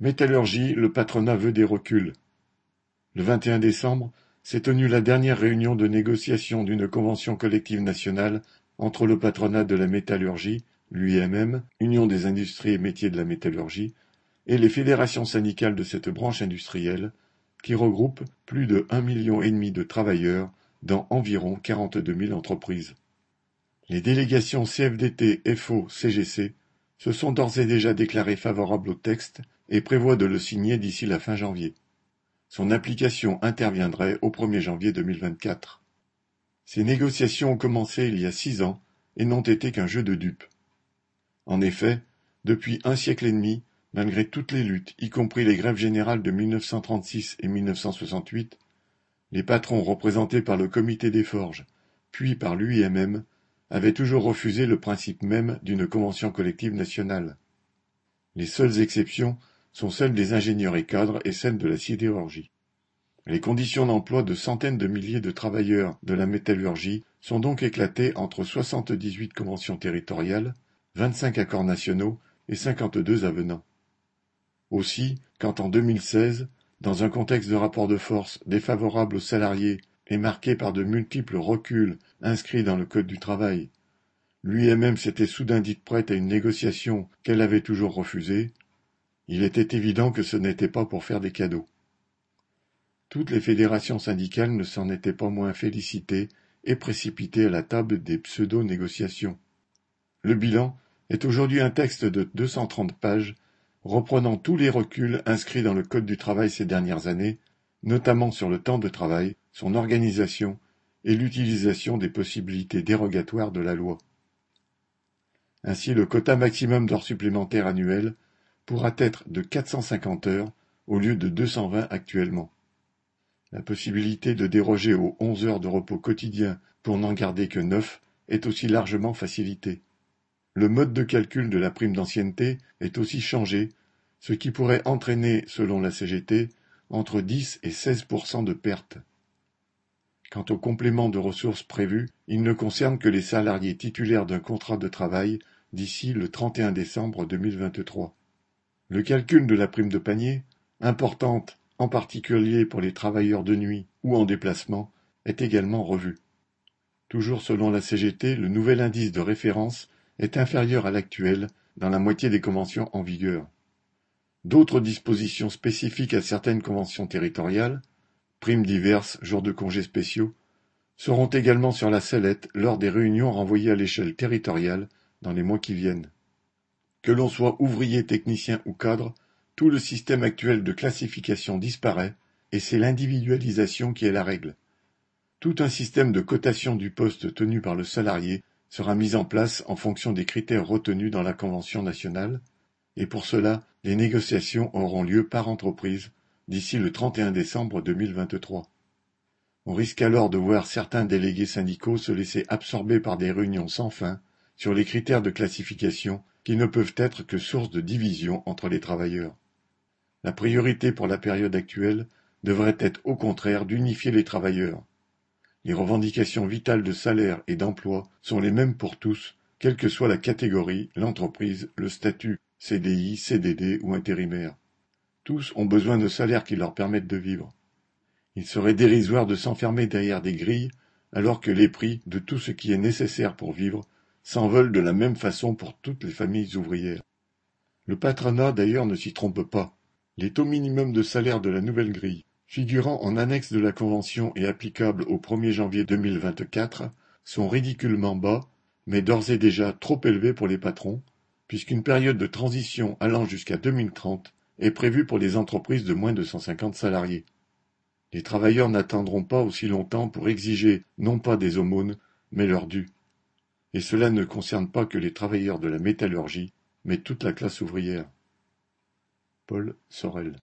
Métallurgie, le patronat veut des reculs. Le 21 décembre s'est tenue la dernière réunion de négociation d'une convention collective nationale entre le patronat de la métallurgie, l'UIMM, Union des industries et métiers de la métallurgie, et les fédérations syndicales de cette branche industrielle, qui regroupe plus de un million et demi de travailleurs dans environ quarante-deux mille entreprises. Les délégations CFDT, FO, CGC se sont d'ores et déjà déclarées favorables au texte et prévoient de le signer d'ici la fin janvier. Son application interviendrait au 1er janvier 2024. Ces négociations ont commencé il y a six ans et n'ont été qu'un jeu de dupes. En effet, depuis un siècle et demi, malgré toutes les luttes, y compris les grèves générales de 1936 et 1968, les patrons représentés par le comité des forges, puis par l'UIMM, avaient toujours refusé le principe même d'une convention collective nationale. Les seules exceptions sont celles des ingénieurs et cadres et celles de la sidérurgie. Les conditions d'emploi de centaines de milliers de travailleurs de la métallurgie sont donc éclatées entre 78 conventions territoriales, 25 accords nationaux et 52 avenants. Aussi, quand en 2016, dans un contexte de rapport de force défavorable aux salariés et marqué par de multiples reculs inscrits dans le Code du travail, l'UIMM s'était soudain dite prête à une négociation qu'elle avait toujours refusée, il était évident que ce n'était pas pour faire des cadeaux. Toutes les fédérations syndicales ne s'en étaient pas moins félicitées et précipitées à la table des pseudo-négociations. Le bilan est aujourd'hui un texte de 230 pages reprenant tous les reculs inscrits dans le Code du travail ces dernières années, notamment sur le temps de travail, son organisation et l'utilisation des possibilités dérogatoires de la loi. Ainsi, le quota maximum d'heures supplémentaires annuelles pourra être de 450 heures au lieu de 220 actuellement. La possibilité de déroger aux 11 heures de repos quotidien pour n'en garder que 9 est aussi largement facilitée. Le mode de calcul de la prime d'ancienneté est aussi changé, ce qui pourrait entraîner, selon la CGT, entre 10 et 16 de pertes. Quant au complément de ressources prévu, il ne concerne que les salariés titulaires d'un contrat de travail d'ici le 31 décembre 2023. Le calcul de la prime de panier, importante en particulier pour les travailleurs de nuit ou en déplacement, est également revu. Toujours selon la CGT, le nouvel indice de référence est inférieur à l'actuel dans la moitié des conventions en vigueur. D'autres dispositions spécifiques à certaines conventions territoriales, primes diverses, jours de congés spéciaux, seront également sur la sellette lors des réunions renvoyées à l'échelle territoriale dans les mois qui viennent. Que l'on soit ouvrier, technicien ou cadre, tout le système actuel de classification disparaît et c'est l'individualisation qui est la règle. Tout un système de cotation du poste tenu par le salarié sera mis en place en fonction des critères retenus dans la Convention nationale, et pour cela, les négociations auront lieu par entreprise d'ici le 31 décembre 2023. On risque alors de voir certains délégués syndicaux se laisser absorber par des réunions sans fin sur les critères de classification qui ne peuvent être que source de division entre les travailleurs. La priorité pour la période actuelle devrait être au contraire d'unifier les travailleurs. Les revendications vitales de salaire et d'emploi sont les mêmes pour tous, quelle que soit la catégorie, l'entreprise, le statut, CDI, CDD ou intérimaire. Tous ont besoin de salaires qui leur permettent de vivre. Il serait dérisoire de s'enfermer derrière des grilles alors que les prix de tout ce qui est nécessaire pour vivre s'envolent de la même façon pour toutes les familles ouvrières. Le patronat d'ailleurs ne s'y trompe pas. Les taux minimums de salaire de la nouvelle grille, figurant en annexe de la convention et applicables au 1er janvier 2024, sont ridiculement bas, mais d'ores et déjà trop élevés pour les patrons, puisqu'une période de transition allant jusqu'à 2030 est prévue pour les entreprises de moins de 150 salariés. Les travailleurs n'attendront pas aussi longtemps pour exiger non pas des aumônes, mais leur dû. Et cela ne concerne pas que les travailleurs de la métallurgie, mais toute la classe ouvrière. Paul Sorel